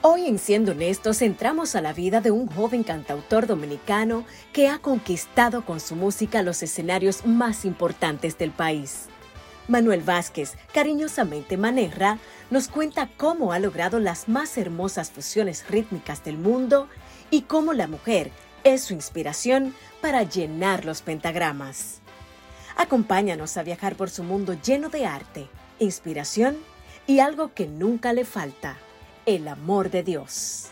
Hoy en Siendo Honestos entramos a la vida de un joven cantautor dominicano que ha conquistado con su música los escenarios más importantes del país. Manuel Vázquez, cariñosamente Manerra, nos cuenta cómo ha logrado las más hermosas fusiones rítmicas del mundo y cómo la mujer es su inspiración para llenar los pentagramas. Acompáñanos a viajar por su mundo lleno de arte, inspiración y algo que nunca le falta, el amor de Dios.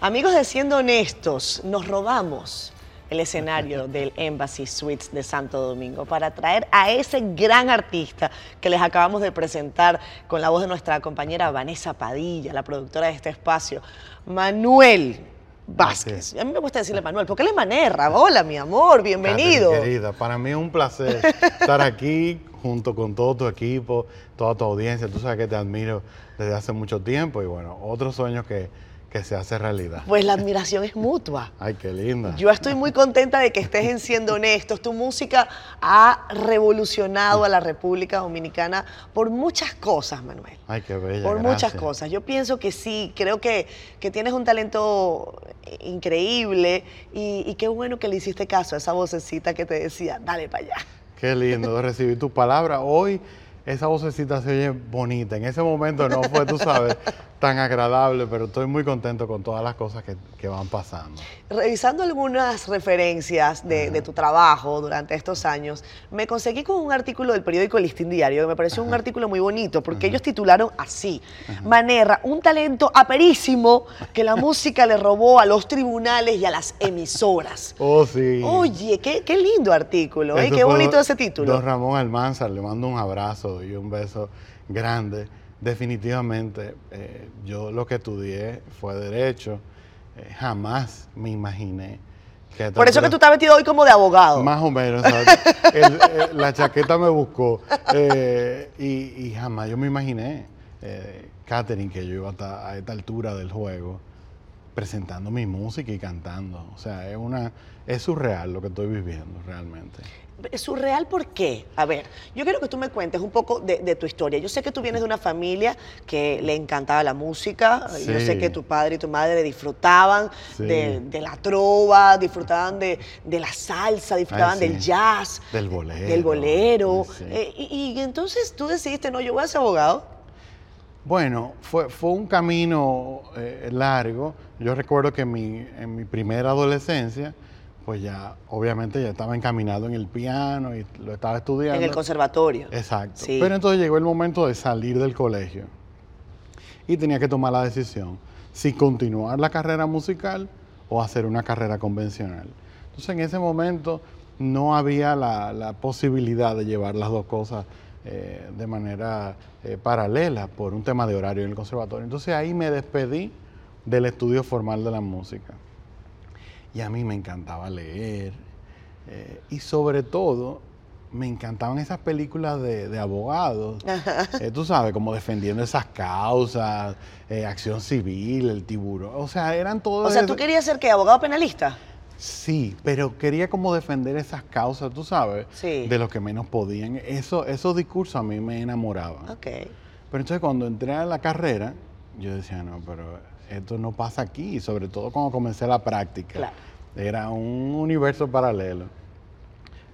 Amigos de Siendo Honestos, nos robamos el escenario del Embassy Suites de Santo Domingo para traer a ese gran artista que les acabamos de presentar con la voz de nuestra compañera Vanessa Padilla, la productora de este espacio, Manuel. Vázquez. A mí me gusta decirle Manuel, porque él es Manerra. Hola, mi amor, bienvenido. Catherine, querida, para mí es un placer estar aquí junto con todo tu equipo, toda tu audiencia. Tú sabes que te admiro desde hace mucho tiempo y bueno, otros sueños que, que se hace realidad. Pues la admiración es mutua. Ay, qué linda. Yo estoy muy contenta de que estés en Siendo Honestos. Tu música ha revolucionado a la República Dominicana por muchas cosas, Manuel. Ay, qué bella. Por muchas cosas. Yo pienso que sí, creo que, que tienes un talento increíble y, y qué bueno que le hiciste caso a esa vocecita que te decía, dale para allá. Qué lindo recibir tu palabra. Hoy esa vocecita se oye bonita. En ese momento no fue, tú sabes, tan agradable, pero estoy muy contento con todas las cosas que, que van pasando. Revisando algunas referencias de, de, tu trabajo durante estos años, me conseguí con un artículo del periódico Listín Diario, que me pareció Ajá. un artículo muy bonito, porque Ajá. ellos titularon así, Ajá. Manerra, un talento aperísimo que la música le robó a los tribunales y a las emisoras. Oh, sí. Oye, qué, qué lindo artículo, ¿eh? qué bonito ese título. Don Ramón Almanzar, le mando un abrazo y un beso grande. Definitivamente, eh, yo lo que estudié fue Derecho. Eh, jamás me imaginé que... Por eso que tú estás vestido hoy como de abogado. Más o menos. el, el, la chaqueta me buscó. Eh, y, y, jamás yo me imaginé, Catherine, que yo iba a, a esta altura del juego presentando mi música y cantando. O sea, es una es surreal lo que estoy viviendo realmente. ¿Surreal por qué? A ver, yo quiero que tú me cuentes un poco de, de, tu historia. Yo sé que tú vienes de una familia que le encantaba la música. Sí. Yo sé que tu padre y tu madre disfrutaban sí. de, de, la trova, disfrutaban de, de la salsa, disfrutaban Ay, sí. del jazz. Del bolero. Del bolero. Eh, y, y entonces tú decidiste, no, yo voy a ser abogado. Bueno, fue, fue un camino eh, largo. Yo recuerdo que mi, en mi primera adolescencia, pues ya, obviamente, ya estaba encaminado en el piano y lo estaba estudiando. En el conservatorio. Exacto. Sí. Pero entonces llegó el momento de salir del colegio y tenía que tomar la decisión si continuar la carrera musical o hacer una carrera convencional. Entonces, en ese momento no había la, la posibilidad de llevar las dos cosas eh, de manera eh, paralela por un tema de horario en el conservatorio. Entonces ahí me despedí del estudio formal de la música. Y a mí me encantaba leer eh, y sobre todo me encantaban esas películas de, de abogados, eh, tú sabes, como defendiendo esas causas, eh, acción civil, el tiburón, o sea, eran todos... O sea, ¿tú querías ser qué, abogado penalista? Sí, pero quería como defender esas causas, tú sabes, sí. de los que menos podían. Eso, esos discursos a mí me enamoraban. Okay. Pero entonces cuando entré a la carrera, yo decía, no, pero esto no pasa aquí, sobre todo cuando comencé la práctica. Claro. Era un universo paralelo.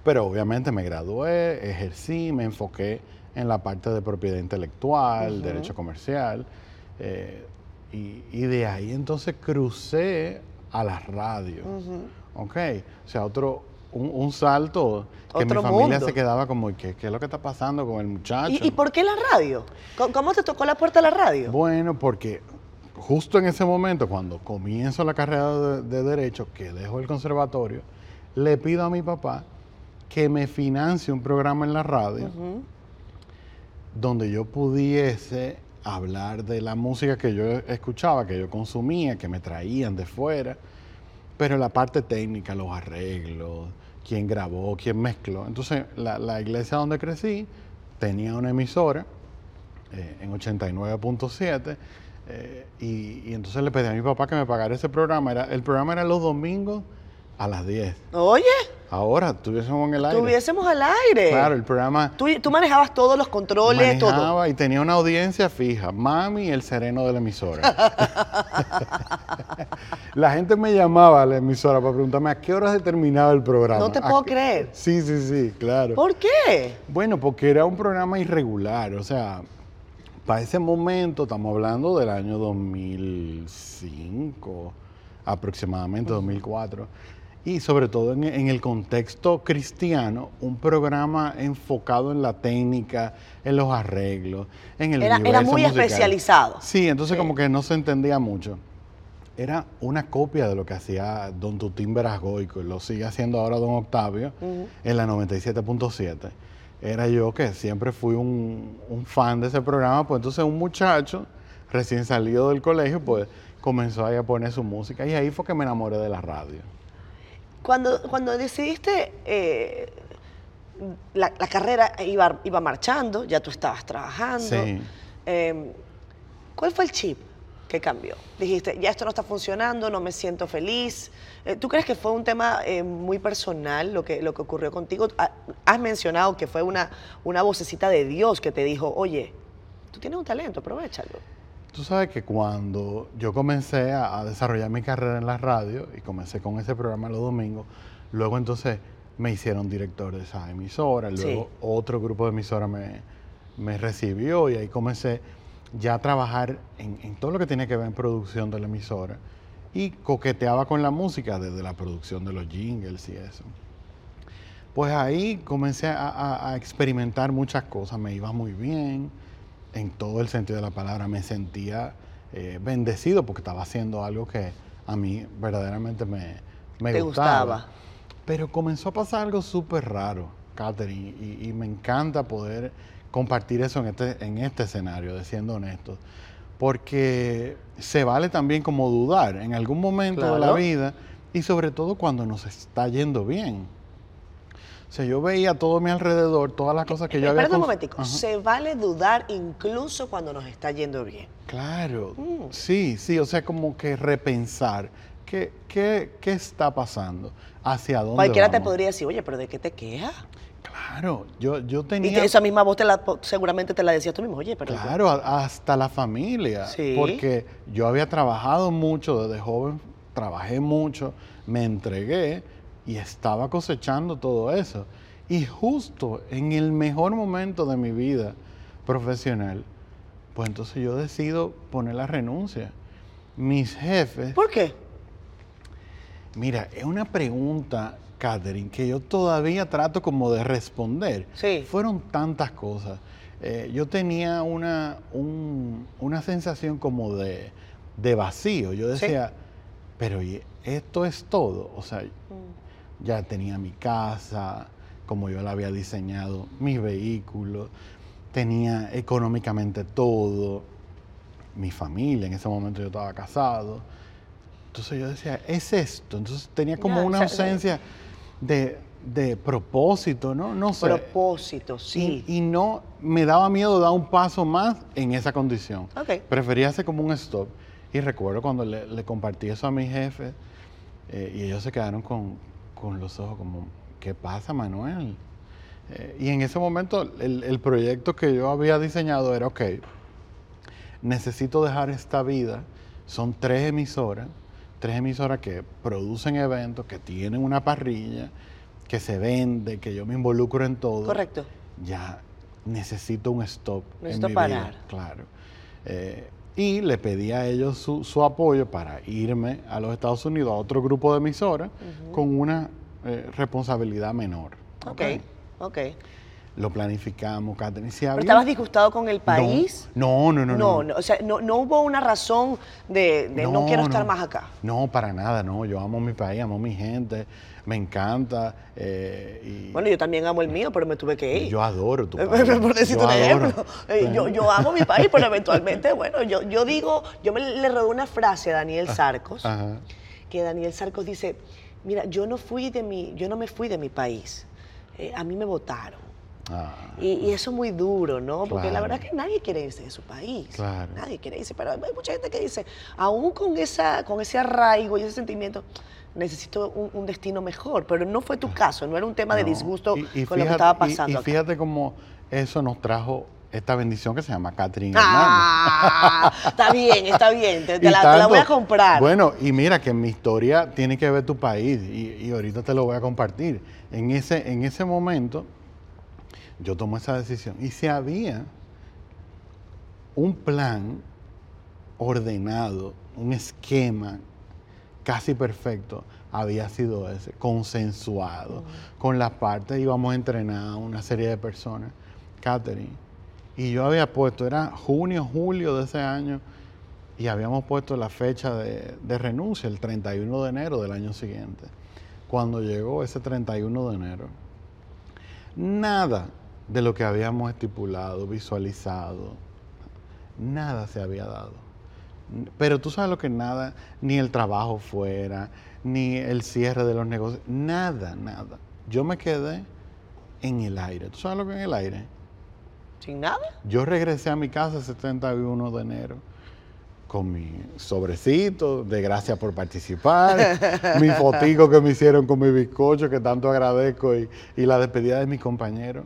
Pero obviamente me gradué, ejercí, me enfoqué en la parte de propiedad intelectual, uh -huh. derecho comercial, eh, y, y, de ahí entonces crucé a la radio. Uh -huh. ¿Ok? O sea, otro, un, un salto que Otro mi familia mundo. se quedaba como, ¿qué, ¿qué, es lo que está pasando con el muchacho? ¿Y, ¿Y, por qué la radio? ¿Cómo te tocó la puerta de la radio? Bueno, porque justo en ese momento, cuando comienzo la carrera de, de Derecho, que dejo el conservatorio, le pido a mi papá que me financie un programa en la radio uh -huh. donde yo pudiese hablar de la música que yo escuchaba, que yo consumía, que me traían de fuera, pero la parte técnica, los arreglos, quién grabó, quién mezcló. Entonces, la, la iglesia donde crecí tenía una emisora eh, en 89.7 eh, y, y, entonces le pedí a mi papá que me pagara ese programa. Era, el programa era los domingos a las 10. Oye. Ahora estuviésemos en el aire. Estuviésemos al aire. Claro, el programa Tú, tú manejabas todos los controles, todo. manejaba y tenía una audiencia fija. Mami, el sereno de la emisora. la gente me llamaba a la emisora para preguntarme a qué hora se terminaba el programa. No te ¿A puedo qué- creer. Sí, sí, sí, claro. ¿Por qué? Bueno, porque era un programa irregular, o sea, para ese momento, estamos hablando del año 2005, aproximadamente 2004, y sobre todo en, en el contexto cristiano, un programa enfocado en la técnica, en los arreglos, en el Era- era universo muy musical. especializado. Sí, entonces Sí. como que no se entendía mucho. Era una copia de lo que hacía don Tutín Verasgoico, y lo sigue haciendo ahora don Octavio en la 97.7. Era yo que siempre fui un, un fan de ese programa, pues entonces un muchacho recién salido del colegio, pues comenzó ahí a poner su música y ahí fue que me enamoré de la radio. Cuando, cuando decidiste, eh, la, la carrera iba, iba marchando, ya tú estabas trabajando. Sí. Eh, ¿Cuál fue el chip que cambió? Dijiste, ya esto no está funcionando, no me siento feliz. Eh, ¿Tú crees que fue un tema eh, muy personal lo que, lo que ocurrió contigo? Ha- Has mencionado que fue una, una vocecita de Dios que te dijo, oye, tú tienes un talento, aprovechalo. Tú sabes que cuando yo comencé a, a desarrollar mi carrera en la radio y comencé con ese programa los domingos, luego entonces me hicieron director de esa emisora, luego Sí. otro grupo de emisoras me, me recibió y ahí comencé ya trabajar en, en todo lo que tenía que ver en producción de la emisora y coqueteaba con la música desde la producción de los jingles y eso. Pues ahí comencé a, a- a experimentar muchas cosas, me iba muy bien, en todo el sentido de la palabra, me sentía eh, bendecido porque estaba haciendo algo que a mí verdaderamente me, me Te gustaba. gustaba. Pero comenzó a pasar algo súper raro, Catherine, y, y me encanta poder compartir eso en este, en este escenario, de siendo honestos. Porque se vale también como dudar en algún momento de la vida y sobre todo cuando nos está yendo bien. O sea, yo veía a todo mi alrededor, todas las cosas que yo había... Espérate un momentico, Ajá. se vale dudar incluso cuando nos está yendo bien. Claro, Mm. sí, sí, o sea, como que repensar qué, qué, qué está pasando, hacia dónde Cualquiera te podría decir, oye, pero ¿de qué te quejas? Claro, yo, yo Y tenía... te- esa misma voz te la, seguramente te la decías tú mismo, oye, pero... Claro, hasta la familia. Sí. Porque yo había trabajado mucho desde joven, trabajé mucho, me entregué y estaba cosechando todo eso. Y justo en el mejor momento de mi vida profesional, pues entonces yo decido poner la renuncia. Mis jefes, ¿Por qué? mira, es una pregunta, Catherine, que yo todavía trato como de responder. Sí. Fueron tantas cosas. Eh, yo tenía una, un- una sensación como de, de vacío. Yo Sí. decía, pero ¿y esto es todo. O sea, Mm. ya tenía mi casa, como yo la había diseñado, mis vehículos, tenía económicamente todo, mi familia, en ese momento yo estaba casado. Entonces yo decía, es esto. Entonces tenía como una o sea, ausencia de, de propósito, ¿no? No sé. Propósito, sí. Y, y no me daba miedo dar un paso más en esa condición. Ok. Prefería hacer como un stop. Y recuerdo cuando le, le compartí eso a mis jefes eh, y ellos se quedaron con, con los ojos como, ¿qué pasa, Manuel? Eh, y en ese momento el, el proyecto que yo había diseñado era, ok, necesito dejar esta vida. Son tres emisoras, tres emisoras que producen eventos, que tienen una parrilla, que se vende, que yo me involucro en todo. Correcto. Ya necesito un stop. en Necesito mi parar. vida, claro. Eh, y le pedí a ellos su, su apoyo para irme a los Estados Unidos a otro grupo de emisoras con una eh, responsabilidad menor. Ok, ok. Lo planificamos, Catherine. Si ¿Pero había- estabas disgustado con el No, país? No, no, no. No, no, o sea, no, no hubo una razón de, de no, quiero estar no. más acá. No, para nada, no. Yo amo mi país, amo mi gente, me encanta. eh, y Bueno, yo también amo el mío, pero me tuve que ir. yo adoro tu país. Por decirte Yo un ejemplo. Eh, Yo, yo amo mi país, pero eventualmente, bueno, yo, yo digo, yo me le robé una frase a Daniel Sarcos, Ajá. que Daniel Sarcos dice, mira, yo no fui de mi, yo no me fui de mi país, eh, a mí me votaron. Ah. Y, y eso es muy duro, ¿no? Porque la verdad es que nadie quiere irse de su país. Claro. Nadie quiere irse. Pero hay mucha gente que dice, aún con, esa, con ese arraigo y ese sentimiento, necesito un, un destino mejor. Pero no fue tu caso, no era un tema de disgusto Y- y con lo que estaba pasando. Y, acá. fíjate cómo eso nos trajo esta bendición que se llama Catherine Hernández. Ah, está bien, está bien. Te, la, te la voy a comprar. Bueno, y mira que mi historia tiene que ver tu país y, y ahorita te lo voy a compartir. En ese, en ese momento yo tomé esa decisión y si había un plan ordenado, un esquema casi perfecto, había sido ese, consensuado. Con las partes íbamos a entrenar a una serie de personas, Catherine. Y yo había puesto, era junio, julio de ese año, y habíamos puesto la fecha de, de renuncia, el 31 de enero del año siguiente. Cuando llegó ese 31 de enero, nada de lo que habíamos estipulado, visualizado, nada se había dado. Pero tú sabes lo que nada, ni el trabajo fuera, ni el cierre de los negocios, nada, nada. Yo me quedé en el aire. ¿Tú sabes lo que en el aire? Sin nada. Yo regresé a mi casa el 71 de enero con mi sobrecito de gracias por participar, mi fotico que me hicieron con mi bizcocho que tanto agradezco y, y la despedida de mis compañeros,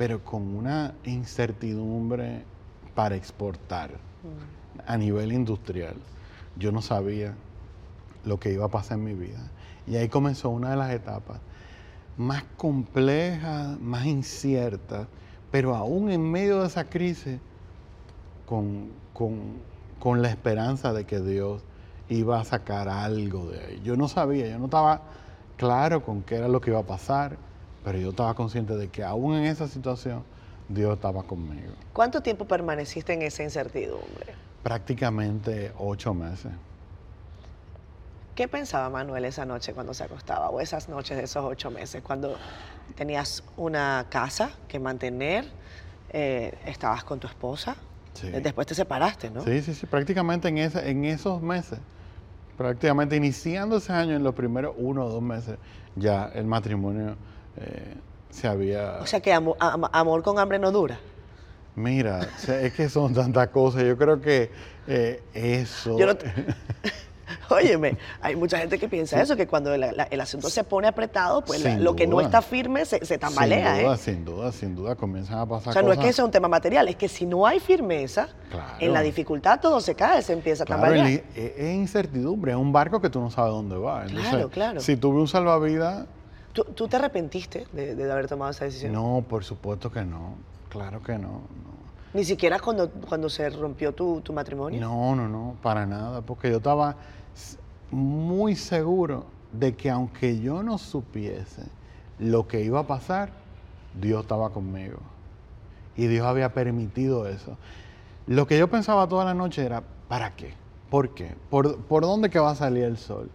pero con una incertidumbre para exportar a nivel industrial. Yo no sabía lo que iba a pasar en mi vida. Y ahí comenzó una de las etapas más complejas, más inciertas, pero aún en medio de esa crisis, con, con- con la esperanza de que Dios iba a sacar algo de ahí. Yo no sabía, yo no estaba claro con qué era lo que iba a pasar, pero yo estaba consciente de que aún en esa situación Dios estaba conmigo. ¿Cuánto tiempo permaneciste en esa incertidumbre? Prácticamente ocho meses. ¿Qué pensaba Manuel esa noche cuando se acostaba o esas noches de esos ocho meses cuando tenías una casa que mantener, eh, estabas con tu esposa, Sí. eh, después te separaste, ¿no? Sí, sí, sí, prácticamente en, ese, en esos meses, prácticamente iniciando ese año, en los primeros uno o dos meses, ya el matrimonio eh, se había... O sea que amo- am- amor con hambre no dura. Mira, o sea, es que son tantas cosas, yo creo que eh, eso... Yo no te- Óyeme, hay mucha gente que piensa eso, que cuando el, la- el asunto se pone apretado, pues la- lo que no está firme se, se tambalea. sin duda, ¿eh? sin duda, sin duda, comienzan a pasar O sea, no es cosas. que sea un tema material, es que si no hay firmeza, Claro. en la dificultad todo se cae, se empieza a Claro, tambalear. es es incertidumbre, es un barco que tú no sabes dónde va. Entonces, Claro, claro. Si tuve un salvavidas, ¿Tú, tú te arrepentiste de, de haber tomado esa decisión? no, por supuesto que no, claro que no, no. Ni siquiera cuando, cuando se rompió tu, tu matrimonio. No, no, no, para nada, porque yo estaba muy seguro de que aunque yo no supiese lo que iba a pasar, Dios estaba conmigo. Y Dios había permitido eso. Lo que yo pensaba toda la noche era, ¿para qué? ¿Por qué? ¿Por, por dónde que va a salir el sol?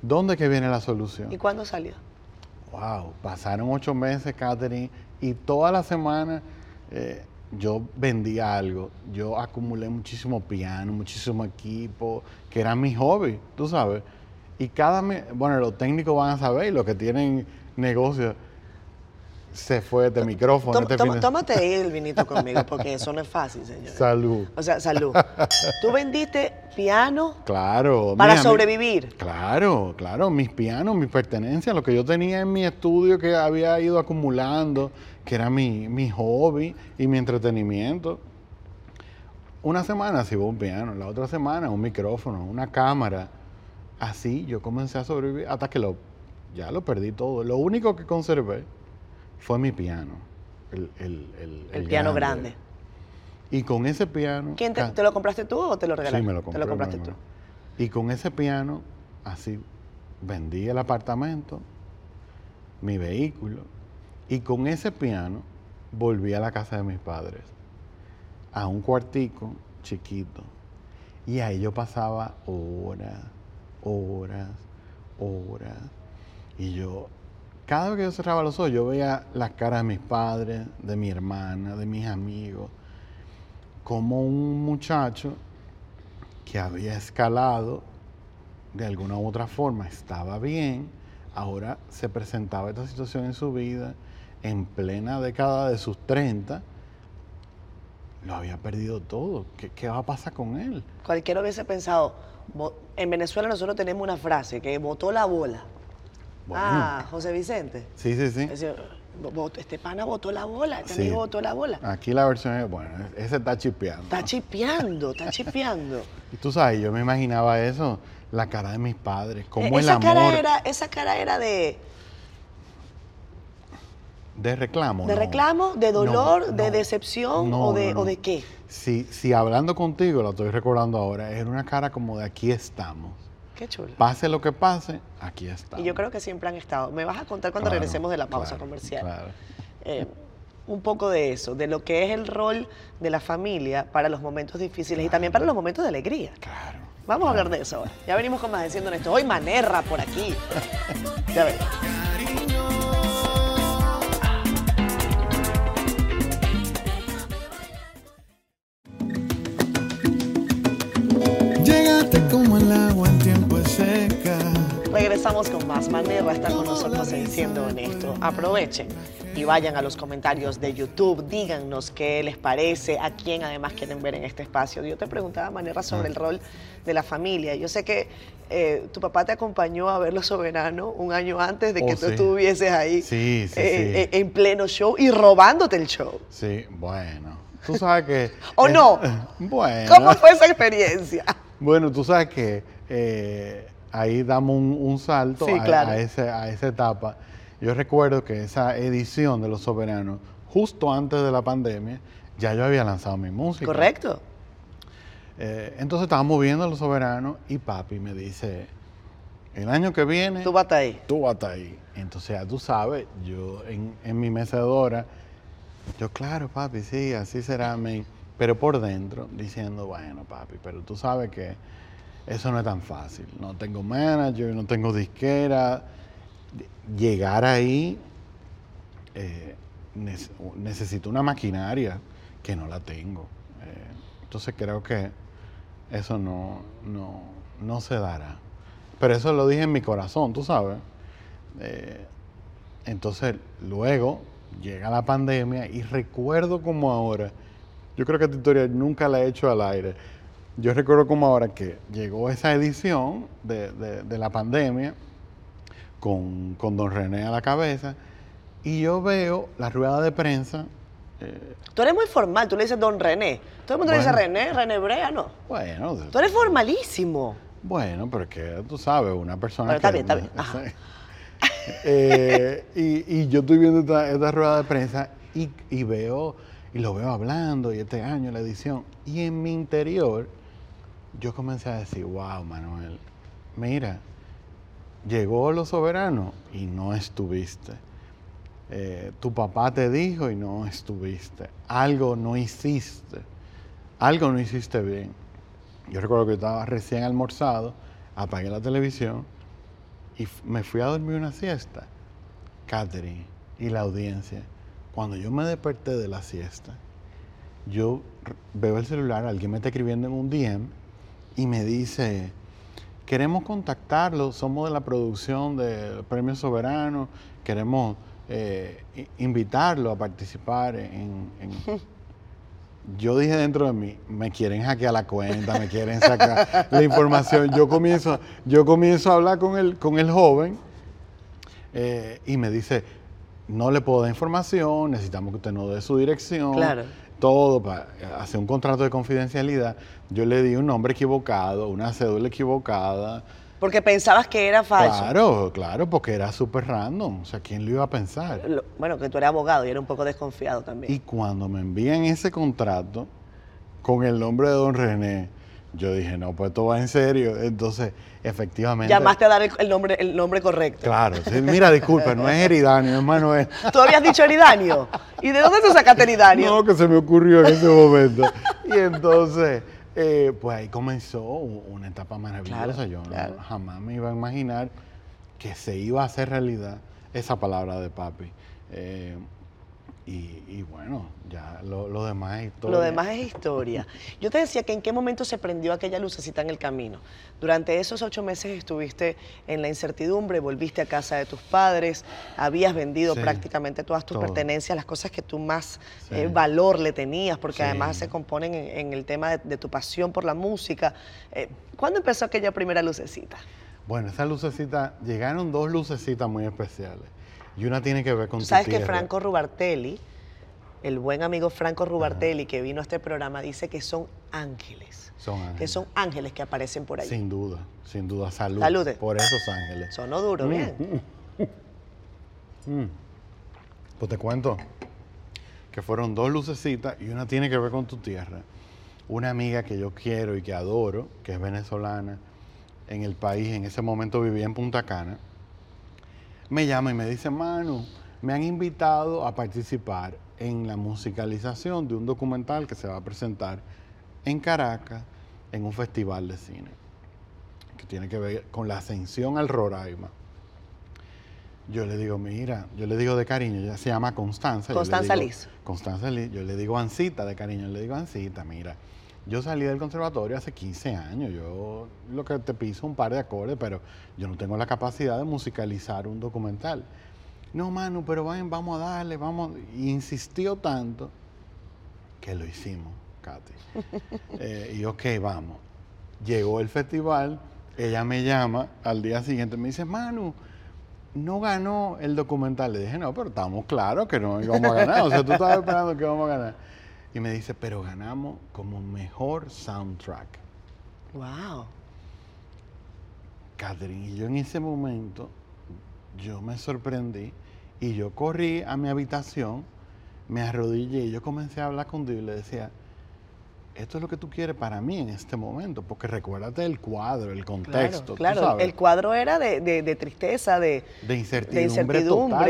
¿Dónde que viene la solución? ¿Y cuándo salió? Wow, pasaron ocho meses, Catherine, y toda la semana eh, yo vendía algo. Yo acumulé muchísimo piano, muchísimo equipo, que era mi hobby, tú sabes. Y cada mes, bueno, los técnicos van a saber, los que tienen negocios, se fue de micrófono. Toma- este tómate ahí el vinito conmigo, porque eso no es fácil, señor. Salud. O sea, salud. Tú vendiste piano Claro. para mi- sobrevivir. Claro, claro, mis pianos, mis pertenencias, lo que yo tenía en mi estudio que había ido acumulando, que era mi, mi hobby y mi entretenimiento. Una semana sí un piano, la otra semana un micrófono, una cámara. Así yo comencé a sobrevivir hasta que lo, ya lo perdí todo. Lo único que conservé fue mi piano. El, el- el- El piano grande. Y con ese piano... ¿Quién te, lo compraste tú o te lo regalaste? Sí, me lo compré. Te lo compraste tú. Y con ese piano, así, vendí el apartamento, mi vehículo, y con ese piano volví a la casa de mis padres, a un cuartico chiquito. Y ahí yo pasaba horas, horas, horas. Y yo, cada vez que yo cerraba los ojos, yo veía las caras de mis padres, de mi hermana, de mis amigos, como un muchacho que había escalado de alguna u otra forma, estaba bien, ahora se presentaba esta situación en su vida, en plena década de sus 30, lo había perdido todo. ¿Qué, qué va a pasar con él? Cualquiera hubiese pensado, en Venezuela nosotros tenemos una frase que botó la bola. Bueno. Ah, José Vicente. Sí, sí, sí. Decía, "Bo- bot- este pana botó la bola, este Sí. amigo botó la bola. Aquí la versión es, bueno, ese está chipeando. Está chipeando, está chipeando. Y tú sabes, yo me imaginaba eso, la cara de mis padres, como Eh, el esa amor cara era, esa cara era de, de reclamo. de no. reclamo, de No, dolor, de decepción o, de, o qué. Si, si hablando contigo, lo estoy recordando ahora, era una cara como de aquí estamos. Qué chulo. Pase lo que pase, aquí estamos. Y yo creo que siempre han estado. Me vas a contar cuando Claro, regresemos de la pausa claro, comercial. claro. Eh, un poco de eso, de lo que es el rol de la familia para los momentos difíciles y también para los momentos de alegría. Claro. Vamos a hablar de eso ahora. Ya venimos con más diciendo esto. Hoy Manerra por aquí. Ya ves. Regresamos con más. Manerra está con nosotros en Siendo Honesto. Aprovechen y vayan a los comentarios de YouTube. Díganos qué les parece, a quién además quieren ver en este espacio. Yo te preguntaba, Manerra, sobre el rol de la familia. Yo sé que eh, tu papá te acompañó a ver Los Soberanos un año antes de que Oh, tú sí. estuvieses ahí Sí, sí, eh, sí. eh, en pleno show y robándote el show. Sí, bueno. Tú sabes que... ¿O no? Bueno. ¿Cómo fue esa experiencia? Bueno, tú sabes que eh, ahí damos un, un salto Sí, a, claro. a ese- a esa etapa. Yo recuerdo que esa edición de Los Soberanos, justo antes de la pandemia, ya yo había lanzado mi música. ¿Correcto? Eh, entonces estábamos viendo Los Soberanos y papi me dice, el año que viene Tú vas ahí. tú vas ahí. Entonces ya tú sabes, yo en, en mi mecedora, yo claro papi, sí, así será. Pero por dentro diciendo, bueno papi, pero tú sabes que eso no es tan fácil. No tengo manager, no tengo disquera. Llegar ahí, eh, nece- necesito una maquinaria que no la tengo. Eh, entonces creo que eso no, no, no se dará. Pero eso lo dije en mi corazón, tú sabes. Eh, entonces, luego llega la pandemia y recuerdo como ahora, yo creo que esta historia nunca la he hecho al aire. Yo recuerdo como ahora que llegó esa edición de, de- de la pandemia con, con don René a la cabeza y yo veo la rueda de prensa. eh, Tú eres muy formal, tú le dices don René. Todo el mundo le dice. René, René Brea, no. bueno, Tú eres formalísimo. Bueno, pero es que tú sabes, una persona Bueno, está que- bien, está bien. Eh, y, y yo estoy viendo esta, esta rueda de prensa y, y veo, y lo veo hablando, y este año la edición, y en mi interior yo comencé a decir, wow, Manuel, mira, llegó los soberanos y no estuviste. Eh, tu papá te dijo y no estuviste. Algo no hiciste. Algo no hiciste bien. Yo recuerdo que yo estaba recién almorzado, apagué la televisión y me fui a dormir una siesta. Catherine y la audiencia, cuando yo me desperté de la siesta, yo veo el celular, alguien me está escribiendo en un DM y me dice, queremos contactarlo, somos de la producción del Premio Soberano, queremos eh, invitarlo a participar en... en- yo dije dentro de mí, me quieren hackear la cuenta, me quieren sacar la información. Yo comienzo, yo comienzo a hablar con el, con el joven eh, y me dice, no le puedo dar información, necesitamos que usted nos dé su dirección. Claro. Todo para hacer un contrato de confidencialidad. Yo le di un nombre equivocado, una cédula equivocada. Porque pensabas que era falso. Claro, claro, porque era súper random. O sea, ¿quién lo iba a pensar? Lo- Bueno, que tú eres abogado y era un poco desconfiado también. Y cuando me envían ese contrato con el nombre de don René, yo dije, no, pues esto va en serio. Entonces, efectivamente. Llamaste a dar el, el nombre, el nombre correcto. Claro, sí, mira, disculpa, no es Eridanio, es Manuel. Tú habías dicho Eridanio. ¿Y de dónde tú sacaste Eridanio? No, que se me ocurrió en ese momento. Y entonces, eh, pues ahí comenzó una etapa maravillosa. Claro, Yo no- jamás me iba a imaginar que se iba a hacer realidad esa palabra de papi. Eh, Y, y bueno, ya lo, lo demás es historia. Lo demás es historia. Yo te decía que en qué momento se prendió aquella lucecita en el camino. Durante esos ocho meses estuviste en la incertidumbre, volviste a casa de tus padres, habías vendido Sí, prácticamente todas tus todo. pertenencias, las cosas que tú más Sí. eh, valor le tenías, porque Sí. además se componen en, en el tema de, de tu pasión por la música. Eh, ¿Cuándo empezó aquella primera lucecita? Bueno, esa lucecita, llegaron dos lucecitas muy especiales. Y una tiene que ver con tu sabes que. Franco Rubartelli, el buen amigo Franco Rubartelli que vino a este programa, dice que son ángeles. Son ángeles. Que son ángeles que aparecen por ahí. Sin duda, sin duda. Salud. Salude. Por esos ángeles. Sonó duro, bien. Pues te cuento que fueron dos lucecitas y una tiene que ver con tu tierra. Una amiga que yo quiero y que adoro, que es venezolana, en el país, en ese momento vivía en Punta Cana, me llama y me dice, Manu, me han invitado a participar en la musicalización de un documental que se va a presentar en Caracas en un festival de cine, que tiene que ver con la ascensión al Roraima. Yo le digo, mira, yo le digo de cariño, ella se llama Constanza. yo Constanza digo- Liz. Constanza Liz, yo le digo Ancita de cariño, le digo Ancita, mira, yo salí del conservatorio hace 15 años, yo lo que te piso un par de acordes, pero yo no tengo la capacidad de musicalizar un documental. No, Manu, pero ven, vamos a darle, vamos. Y insistió tanto que lo hicimos, Katy. Eh, y ok, vamos. Llegó el festival, ella me llama al día siguiente, me dice, Manu, no ganó el documental. Le dije, no, pero estamos claros que no íbamos a ganar. O sea, tú estabas esperando que íbamos a ganar. Y me dice, pero ganamos como mejor soundtrack. Wow. Catherine, y yo en ese momento, yo me sorprendí y yo corrí a mi habitación, me arrodillé y yo comencé a hablar con Dios y le decía, esto es lo que tú quieres para mí en este momento, porque recuérdate el cuadro, el contexto, Claro, claro. El cuadro era de, de- de tristeza, de, de incertidumbre, de incertidumbre,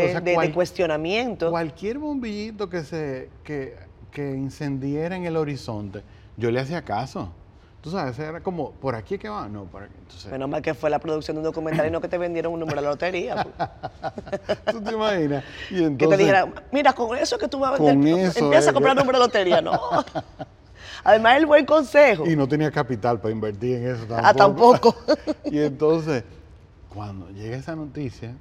total, o sea, cual- cuestionamiento. Cualquier bombillito que se que, que encendiera en el horizonte, yo le hacía caso. Tú sabes, era como, ¿por aquí que va? No, por aquí. Entonces, Menos mal que fue la producción de un documental y no que te vendieron un número de la lotería. pues. ¿tú te imaginas? Y que te dijeran, mira, con eso que tú vas a vender, eso, empieza eh, a comprar que- número de lotería. No. Además, el buen consejo. Y no tenía capital para invertir en eso tampoco. Ah, tampoco. y entonces, cuando llega esa noticia,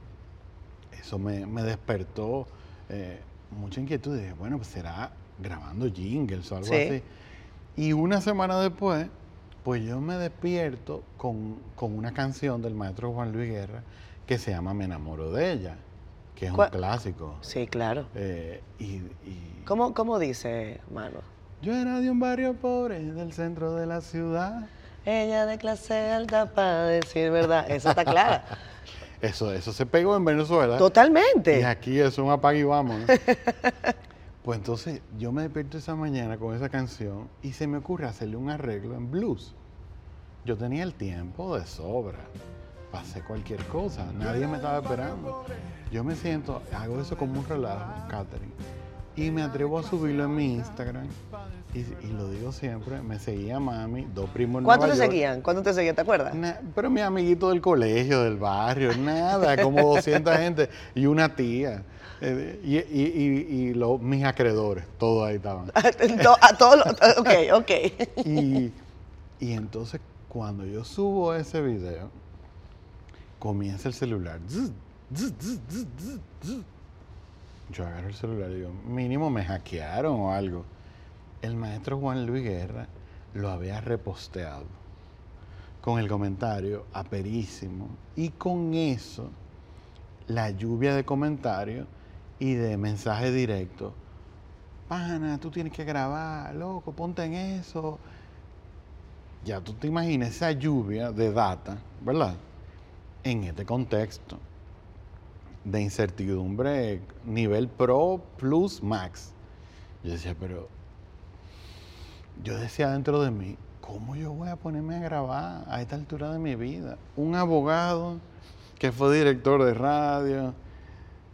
eso me, me despertó eh, mucha inquietud. Dije, bueno, pues será grabando jingles o algo Sí. así. Y una semana después, pues yo me despierto con, con una canción del maestro Juan Luis Guerra que se llama Me enamoro de ella, que es un clásico. Sí, claro. Eh, y, y ¿Cómo, cómo dice, mano? yo era de un barrio pobre del centro de la ciudad. Ella de clase alta para decir verdad. Esa está clara. Eso, eso se pegó en Venezuela. Y Totalmente. aquí es un apague y vamos. ¿no? pues entonces yo me despierto esa mañana con esa canción y se me ocurre hacerle un arreglo en blues. Yo tenía el tiempo de sobra. Pasé cualquier cosa. Nadie me estaba esperando. Yo me siento, hago eso como un relajo, Catherine. Y me atrevo a subirlo en mi Instagram. Y, y lo digo siempre, me seguía mami, dos primos en ¿Cuántos te York. seguían? ¿Cuántos te seguían? ¿Te acuerdas? Na- pero mi amiguito del colegio, del barrio, nada, como 200 gente y una tía. Eh, y y- y- y lo- mis acreedores, todos ahí estaban. A todos los- ok, ok. Y, y entonces cuando yo subo ese video, comienza el celular. Yo agarro el celular y digo, mínimo me hackearon o algo. El maestro Juan Luis Guerra lo había reposteado con el comentario aperísimo. Y con eso, la lluvia de comentarios y de mensajes directos. Pana, tú tienes que grabar, loco, ponte en eso. Ya tú te imaginas esa lluvia de data, ¿verdad? En este contexto de incertidumbre, nivel pro plus max. Yo decía, pero yo decía dentro de mí, ¿cómo yo voy a ponerme a grabar a esta altura de mi vida? Un abogado que fue director de radio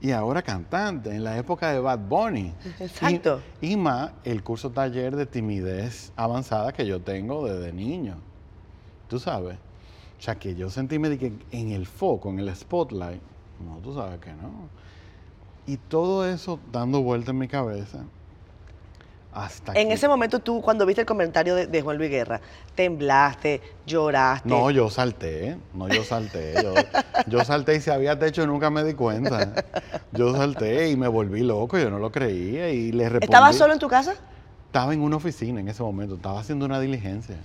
y ahora cantante en la época de Bad Bunny. Exacto. Y, y más el curso taller de timidez avanzada que yo tengo desde niño. Tú sabes. O sea, que yo sentíme de que en el foco, en el spotlight. No, tú sabes que no. Y todo eso dando vuelta en mi cabeza hasta En ese momento tú, cuando viste el comentario de, de Juan Luis Guerra, temblaste, lloraste. No, yo salté, no, yo salté. Yo, yo salté y si había techo nunca me di cuenta. Yo salté y me volví loco, yo no lo creía y le respondí. ¿Estabas solo en tu casa? Estaba en una oficina en ese momento, estaba haciendo una diligencia.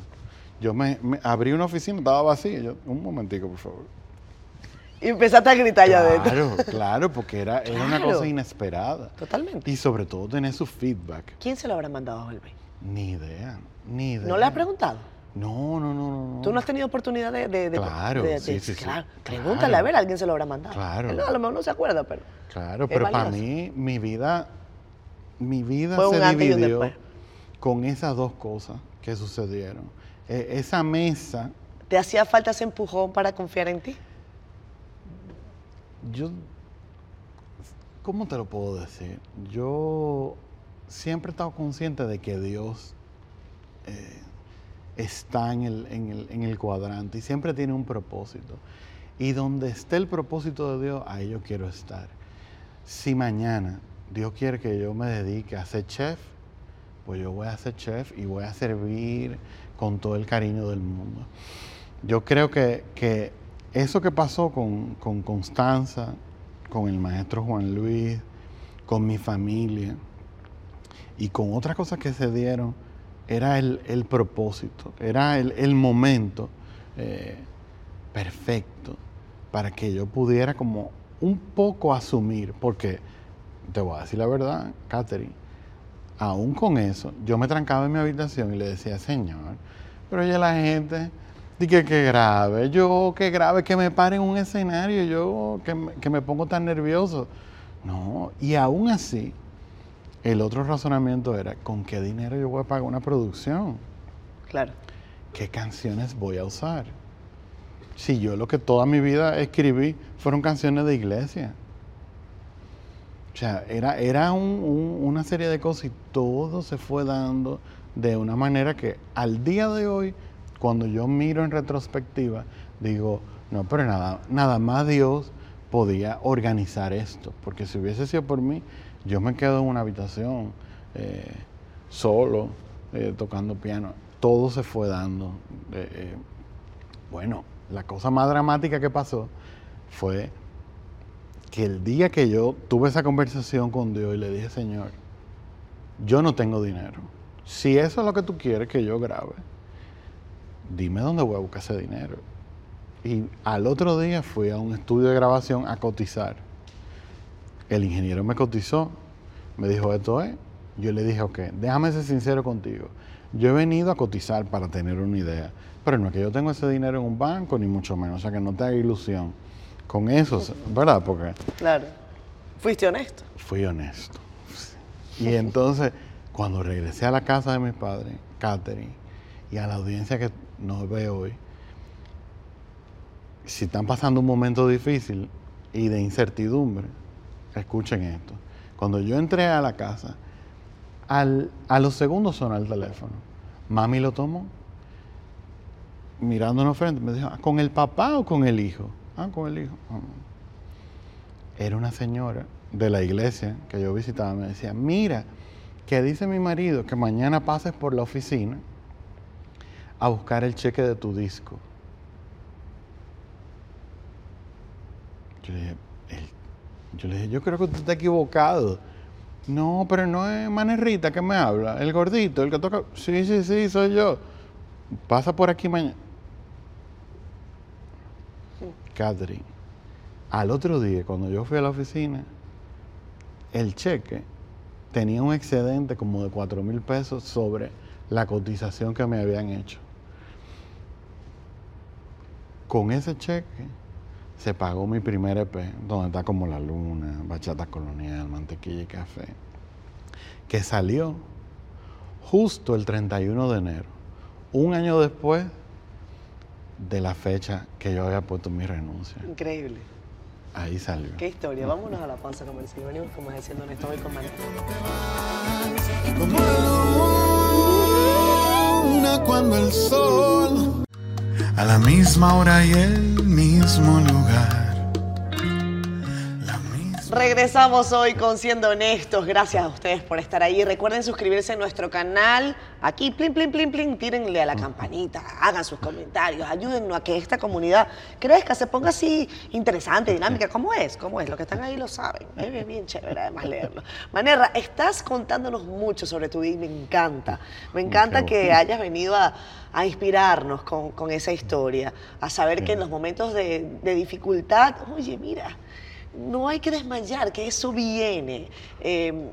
Yo me, me abrí una oficina, estaba vacía. Yo, un momentico, por favor. Y empezaste a gritar allá adentro. Claro, claro, porque era, era una cosa inesperada. Totalmente. Y sobre todo tener su feedback. ¿Quién se lo habrá mandado a Luis? Ni idea, ni idea. ¿No le has preguntado? No, no, no, no. ¿Tú no has tenido oportunidad de...? de- de- Claro, de- de- sí, sí, sí. Claro, Claro. pregúntale, a ver, alguien se lo habrá mandado. Claro. Él a lo mejor no se acuerda, pero... Claro, pero para mí, mi vida, mi vida Fue se dividió con esas dos cosas que sucedieron. Eh, esa mesa, ¿Te hacía falta ese empujón para confiar en ti? Yo, ¿cómo te lo puedo decir? Yo siempre he estado consciente de que Dios eh, está en el, en, el, en el cuadrante y siempre tiene un propósito. Y donde esté el propósito de Dios, ahí yo quiero estar. Si mañana Dios quiere que yo me dedique a ser chef, pues yo voy a ser chef y voy a servir con todo el cariño del mundo. Yo creo que, que eso que pasó con, con Constanza, con el maestro Juan Luis, con mi familia y con otras cosas que se dieron, era el, el propósito, era el, el momento eh, perfecto para que yo pudiera como un poco asumir, porque te voy a decir la verdad, Catherine, aún con eso, yo me trancaba en mi habitación y le decía, Señor, pero ya la gente, dije que grave, yo que grave, que me pare en un escenario, yo que me, que me pongo tan nervioso. No, y aún así, el otro razonamiento era, ¿con qué dinero yo voy a pagar una producción? Claro. ¿Qué canciones voy a usar? Si yo lo que toda mi vida escribí fueron canciones de iglesia. O sea, era, era un- un- una serie de cosas y todo se fue dando de una manera que al día de hoy, cuando yo miro en retrospectiva, digo, no, pero nada, nada más Dios podía organizar esto, porque si hubiese sido por mí, yo me quedo en una habitación eh, solo, eh, tocando piano. Todo se fue dando. Eh, bueno, la cosa más dramática que pasó fue que el día que yo tuve esa conversación con Dios y le dije, Señor, yo no tengo dinero. Si eso es lo que tú quieres que yo grabe, dime dónde voy a buscar ese dinero. Y al otro día fui a un estudio de grabación a cotizar. El ingeniero me cotizó, me dijo, esto es. Yo le dije, ok, déjame ser sincero contigo. Yo he venido a cotizar para tener una idea, pero no es que yo tengo ese dinero en un banco, ni mucho menos, o sea que no te haga ilusión. Con eso, ¿verdad? Porque Claro. Fuiste honesto. fui honesto. Y entonces, cuando regresé a la casa de mis padres, Catherine, y a la audiencia que nos ve hoy, si están pasando un momento difícil y de incertidumbre, escuchen esto. Cuando yo entré a la casa, al- a los segundos sonó el teléfono. Mami lo tomó, mirándonos frente, me dijo, "¿Ah, ¿con el papá o con el hijo? Ah, con el hijo. Era una señora de la iglesia que yo visitaba, me decía, mira, que dice mi marido que mañana pases por la oficina a buscar el cheque de tu disco. Yo le dije, yo le dije, yo creo que usted está equivocado. No, pero no es Manerrita que me habla, el gordito, el que toca. Sí, sí, sí, soy yo. Pasa por aquí mañana. Catherine, al otro día, cuando yo fui a la oficina, el cheque tenía un excedente como de 4 mil pesos sobre la cotización que me habían hecho. Con ese cheque se pagó mi primer EP, donde está como la luna, bachata colonial, mantequilla y café, que salió justo el 31 de enero, un año después de la fecha que yo había puesto mi renuncia. Increíble. Ahí salió. Qué historia. Vámonos a la pausa comercial. Venimos como diciendo honesto hoy con Manuel. Como la luna cuando el sol a la misma hora y el mismo lugar. Regresamos hoy con Siendo Honestos. Gracias a ustedes por estar ahí. Recuerden suscribirse a nuestro canal. Aquí, plin, plin, plin, plin, tírenle a la campanita, hagan sus comentarios, ayúdennos a que esta comunidad crezca, se ponga así interesante, dinámica. ¿Cómo es? ¿Cómo es? Los que están ahí lo saben. Es bien, bien chévere además leerlo. Manerra, estás contándonos mucho sobre tu vida y me encanta. Me encanta que hayas venido a, a inspirarnos con, con esa historia, a saber que en los momentos de, de dificultad, oye, mira, no hay que desmayar, que eso viene. Eh,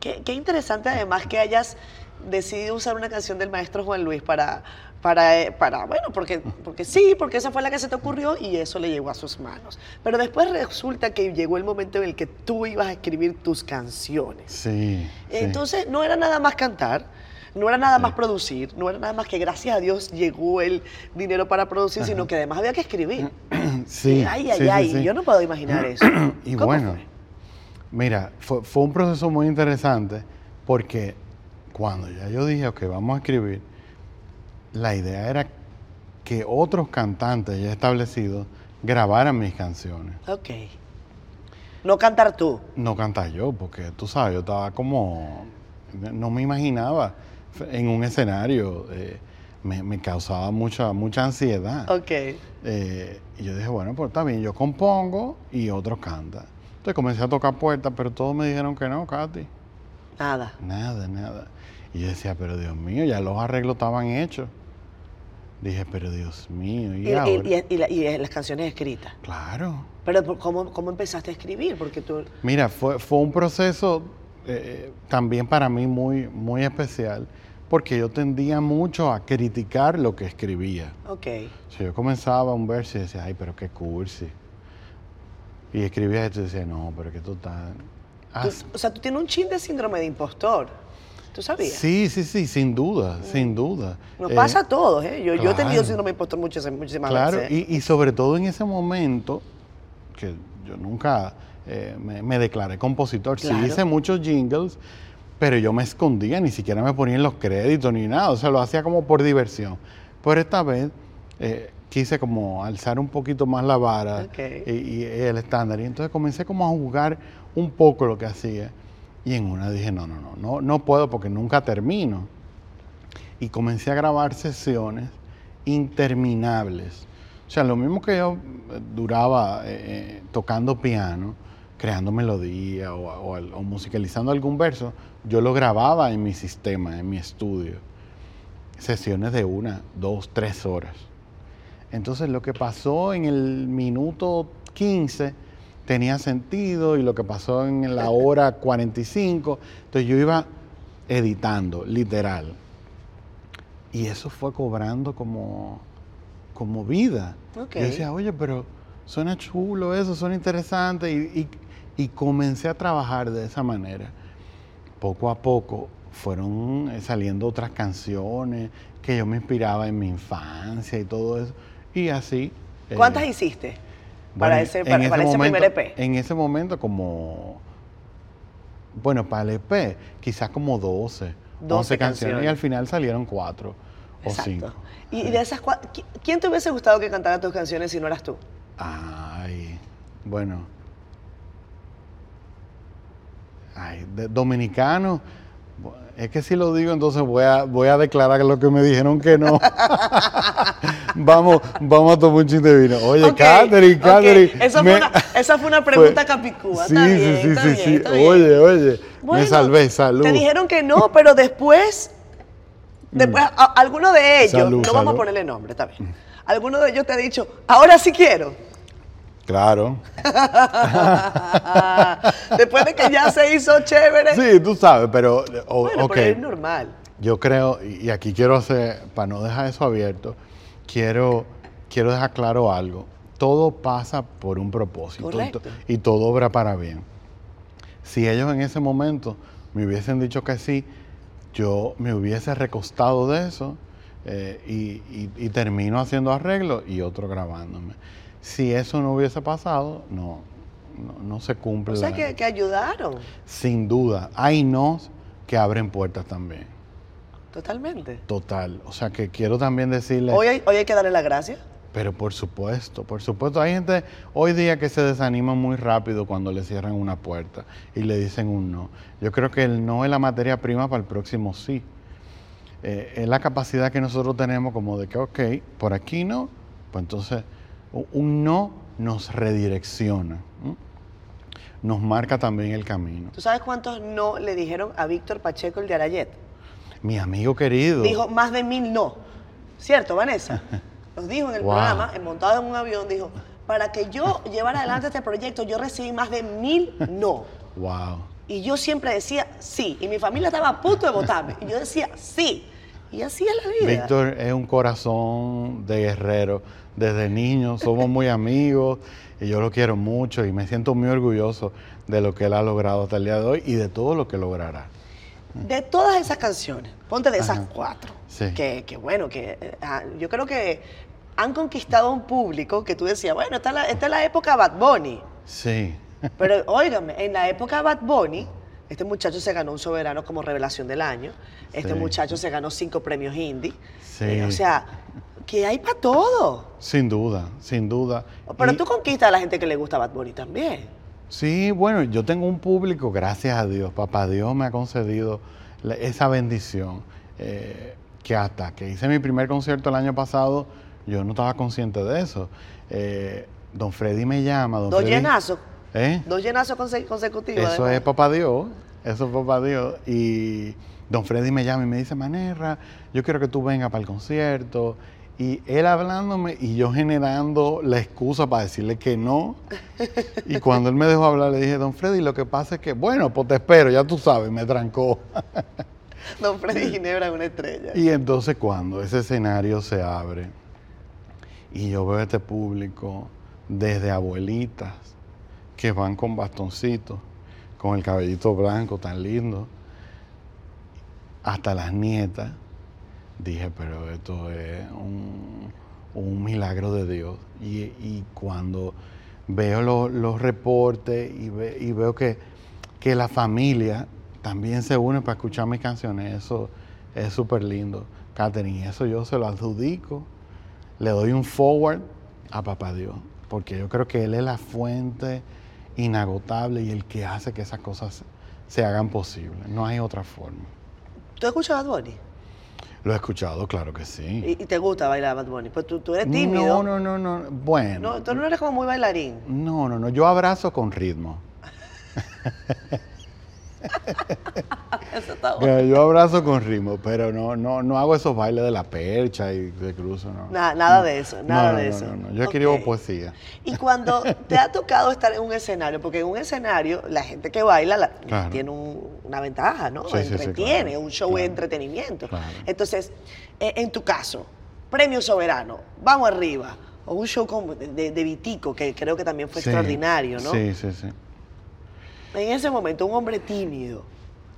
qué, qué interesante además que hayas decidido usar una canción del maestro Juan Luis para, para, eh, para bueno, porque, porque sí, porque esa fue la que se te ocurrió y eso le llegó a sus manos. Pero después resulta que llegó el momento en el que tú ibas a escribir tus canciones. Sí. sí. Entonces no era nada más cantar, no era nada más producir, no era nada más que gracias a Dios llegó el dinero para producir, sino que además había que escribir. sí. ay, ay, sí, sí, ay, sí. yo no puedo imaginar eso. Y ¿Cómo bueno, fue? mira, fue, fue un proceso muy interesante porque cuando ya yo dije, ok, vamos a escribir, la idea era que otros cantantes ya establecidos grabaran mis canciones. Ok. No cantar tú. No cantar yo, porque tú sabes, yo estaba como, no me imaginaba en un escenario, eh, me, me causaba mucha, mucha ansiedad. Ok. Eh, y yo dije, bueno, pues está bien, yo compongo y otros cantan. Entonces comencé a tocar puertas, pero todos me dijeron que no, Katy. Nada. Nada, nada. Y yo decía, pero Dios mío, ya los arreglos estaban hechos. Dije, pero Dios mío, ¿y, Y, y- ahora? y- y la- y las canciones escritas. Claro. Pero ¿por- ¿cómo, cómo empezaste a escribir? Porque tú... Mira, fue, fue un proceso eh, también para mí muy, muy especial, porque yo tendía mucho a criticar lo que escribía. Ok. O sea, yo comenzaba un verso y decía, ay, pero qué cursi. Y escribía esto y decía, no, pero que tú estás... Haz- o sea, tú tienes un chin de síndrome de impostor. ¿Tú sabías? Sí, sí, sí, sin duda, sin duda. Nos Eh, pasa a todos, ¿eh? Yo, yo he tenido claro. síndrome de impostor muchas, muchísimas Claro, veces. y, y sobre todo en ese momento, que yo nunca eh, me, me declaré compositor, Claro. sí hice muchos jingles, pero yo me escondía, ni siquiera me ponía en los créditos ni nada, o sea, lo hacía como por diversión. Pero esta vez eh, quise como alzar un poquito más la vara y, y el estándar, y entonces comencé como a jugar un poco lo que hacía. Y en una dije, no, no, no, no, no puedo porque nunca termino y comencé a grabar sesiones interminables. O sea, lo mismo que yo eh, duraba eh, tocando piano, creando melodía o, o al- o musicalizando algún verso, yo lo grababa en mi sistema, en mi estudio. Sesiones de una, dos, tres horas. Entonces lo que pasó en el minuto 15 tenía sentido y lo que pasó en la hora 45, entonces yo iba editando, literal. Y eso fue cobrando como, como vida. Yo decía, oye, pero suena chulo eso, suena interesante. Y, y- y comencé a trabajar de esa manera. Poco a poco fueron eh, saliendo otras canciones que yo me inspiraba en mi infancia y todo eso. Y así. eh, ¿Cuántas hiciste? Para bueno, ese, para, para ese momento- primer E EP. En ese momento como, bueno, para el EP, quizás como 12, 12 11 canciones. canciones. Y al final salieron 4 o Exacto. 5. Y, de esas cua- ¿qui- ¿quién te hubiese gustado que cantara tus canciones si no eras tú? Ay, bueno. Ay, de- Es que si lo digo, entonces voy a, voy a declarar lo que me dijeron que no. vamos, vamos a tomar un chiste de vino. Oye, Ok, Catherine. Catherine. Esa, me- fue una, esa fue una pregunta capicúa. Sí, está sí, bien, sí, está sí, bien, sí. está bien. Oye, oye. Bueno, me salvé, salud. Te dijeron que no, pero después, después a- alguno de ellos, Salud, no vamos a ponerle nombre, está bien. Alguno de ellos te ha dicho, ahora sí quiero. Claro. después de que ya se hizo chévere. Sí, tú sabes, pero. o- bueno, ok. pero es normal. Yo creo, y aquí quiero hacer, para no dejar eso abierto, quiero, quiero dejar claro algo. Todo pasa por un propósito y Correcto. to- y todo obra para bien. Si ellos en ese momento me hubiesen dicho que sí, yo me hubiese recostado de eso eh, y, y- y termino haciendo arreglos y otro grabándome. Si eso no hubiese pasado, no, no, no se cumple. O sea, la- que, que ayudaron, Sin duda, hay nos que abren puertas también. totalmente. Total. O sea que quiero también decirle. Hoy hay, hoy hay que darle las gracias. Pero por supuesto, por supuesto, hay gente hoy día que se desanima muy rápido cuando le cierran una puerta y le dicen un no. Yo creo que el no es la materia prima para el próximo sí. Eh, es la capacidad que nosotros tenemos como de que, ok, por aquí no, pues entonces un no nos redirecciona, nos marca también el camino. ¿Tú sabes cuántos no le dijeron a Víctor Pacheco el de Arayet? Mi amigo querido. Dijo más de mil no. ¿Cierto, Vanessa? Nos dijo en el Wow. programa, en montado en un avión, dijo, para que yo llevara adelante este proyecto, yo recibí más de mil no. Wow. Y yo siempre decía sí. Y mi familia estaba a punto de votarme. Y yo decía sí. Y así es la vida. Víctor es un corazón de guerrero. Desde niño somos muy amigos y yo lo quiero mucho y me siento muy orgulloso de lo que él ha logrado hasta el día de hoy y de todo lo que logrará. De todas esas canciones, ponte de esas Ajá. cuatro, Sí. que, que bueno, que eh, ah, yo creo que han conquistado un público que tú decías, bueno, esta es la, esta es la época Bad Bunny. Sí. Pero óigame, en la época Bad Bunny, este muchacho se ganó un soberano como revelación del año. Este Sí. muchacho se ganó cinco premios indie. Sí. Eh, o sea, que hay para todo. Sin duda, sin duda. Pero Y- tú conquistas a la gente que le gusta Bad Bunny también. Sí, bueno, yo tengo un público, gracias a Dios, papá Dios me ha concedido la- esa bendición, eh, que hasta que hice mi primer concierto el año pasado, yo no estaba consciente de eso. Eh, don Freddy me llama, don Dos Freddy- llenazos. ¿Eh? Dos llenazos conse- consecutivos. Eso además. es papá Dios, eso es papá Dios. Y don Freddy me llama y me dice, Manerra, yo quiero que tú vengas para el concierto. Y él hablándome y yo generando la excusa para decirle que no. Y cuando él me dejó hablar, le dije, don Freddy, lo que pasa es que, bueno, pues te espero, ya tú sabes, me trancó. Don Freddy Ginebra es una estrella. Y entonces cuando ese escenario se abre y yo veo este público desde abuelitas que van con bastoncitos, con el cabellito blanco tan lindo, hasta las nietas, dije, pero esto es un, milagro de Dios. Y, cuando veo lo- los reportes y, ve- y veo que, que la familia también se une para escuchar mis canciones, eso es súper lindo. Catherine, eso yo se lo adjudico, le doy un forward a Papá Dios, porque yo creo que Él es la fuente inagotable y el que hace que esas cosas se hagan posibles. No hay otra forma. ¿Tú escuchas Bad Bunny? Lo he escuchado, claro que sí. ¿Y, y te gusta bailar Bad Bunny? Pues tú, tú eres tímido. No, no, no, no. Bueno. No, tú no eres como muy bailarín. No, no, no. Yo abrazo con ritmo. Eso está bueno. Yo abrazo con ritmo, pero no, no, no hago esos bailes de la percha y de cruzo, no. Na- nada de eso, nada No, de eso. no, no. Yo escribo poesía. Y cuando te ha tocado estar en un escenario, porque en un escenario la gente que baila la- Claro. tiene un- una ventaja, ¿no? Sí, sí, sí, Entretiene, claro, un show de claro. entretenimiento. Claro. Entonces, eh, en tu caso, premio soberano, vamos arriba, o un show como de, de- de Vitico, que creo que también fue extraordinario, ¿no? Sí, sí, sí. En ese momento, un hombre tímido.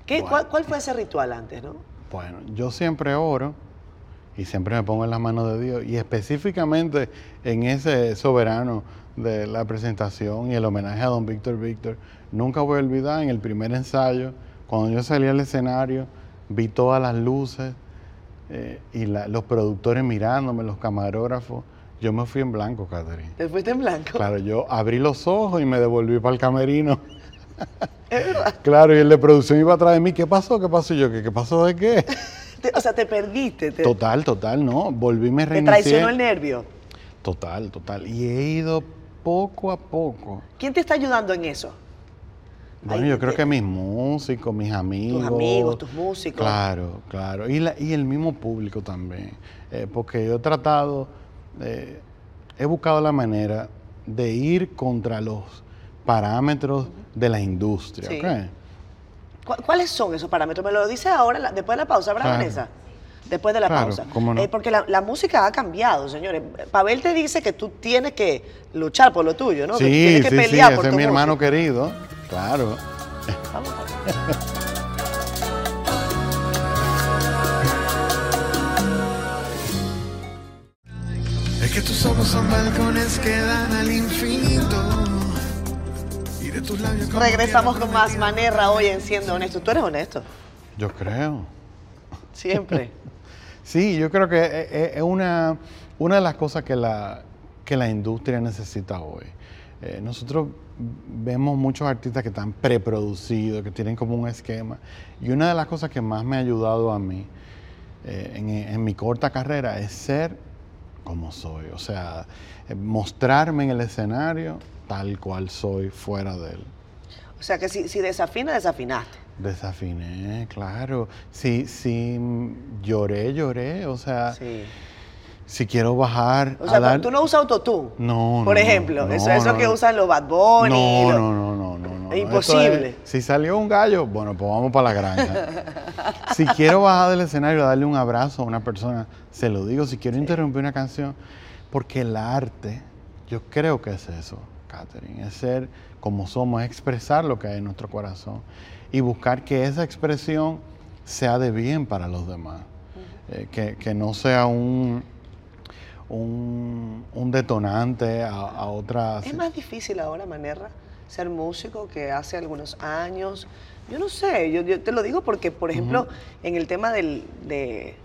¿Qué, Bueno. cuál, cuál fue ese ritual antes, no? Bueno, yo siempre oro y siempre me pongo en las manos de Dios. Y específicamente en ese soberano de la presentación y el homenaje a don Víctor Víctor, nunca voy a olvidar en el primer ensayo, cuando yo salí al escenario, vi todas las luces eh, y la- los productores mirándome, los camarógrafos. Yo me fui en blanco, Catherine. Te fuiste en blanco. Claro, yo abrí los ojos y me devolví para el camerino. Es verdad. Claro, y el de producción iba atrás de mí. ¿Qué pasó? ¿Qué pasó? Y yo, ¿qué, qué pasó de qué? Te- o sea, te perdiste. Te, Total, total, no. Volví, me te reinicié. traicionó el nervio. Total, total. Y he ido poco a poco. ¿Quién te está ayudando en eso? Bueno, Ahí yo creo te- que mis músicos, mis amigos. amigos, tus músicos. Claro, claro. Y, la- y el mismo público también. Eh, porque yo he tratado, eh, he buscado la manera de ir contra los parámetros de la industria. Sí. ¿ok? ¿Cu- ¿Cuáles son esos parámetros? Me lo dices ahora, la- después de la pausa, ¿verdad, Claro. Vanessa? Después de la Claro, pausa. cómo no. Eh, porque la, la música ha cambiado, señores. Pavel te dice que tú tienes que luchar por lo tuyo, ¿no? que Sí, tienes que sí, sí, pelear ese por es tu mi hermano música. querido. Claro. Vamos a- Es que tus ojos son balcones que dan al infinito. Y de tus labios como Regresamos con más Manerra hoy en Siendo Honesto. Tú eres honesto, Yo creo. siempre. Sí, yo creo que es- es es una, una de las cosas que la, que la industria necesita hoy. Eh, nosotros vemos muchos artistas que están preproducidos, que tienen como un esquema. Y una de las cosas que más me ha ayudado a mí eh, en, en mi corta carrera es ser como soy. O sea, eh, mostrarme en el escenario tal cual soy fuera de él. O sea que si, si desafina, desafinaste. Desafiné, claro. Si, si mm, lloré, lloré. O sea, Sí. si quiero bajar O sea, a dar... tú no usas autotune. No, Por no, ejemplo, no, eso, eso no, que usan los Bad Bunny. No, los- no, no, no, no, no. Es imposible. si salió un gallo, bueno, pues vamos para la granja. si quiero bajar del escenario a darle un abrazo a una persona, se lo digo. Si quiero interrumpir una canción, porque el arte, yo creo que es eso, Catherine, es ser como somos, es expresar lo que hay en nuestro corazón y buscar que esa expresión sea de bien para los demás. Eh, que, que no sea un, un, un detonante a, a otras... Es más difícil ahora, Manerra, ser músico que hace algunos años. Yo no sé, yo, yo te lo digo porque, por ejemplo, en el tema del- de,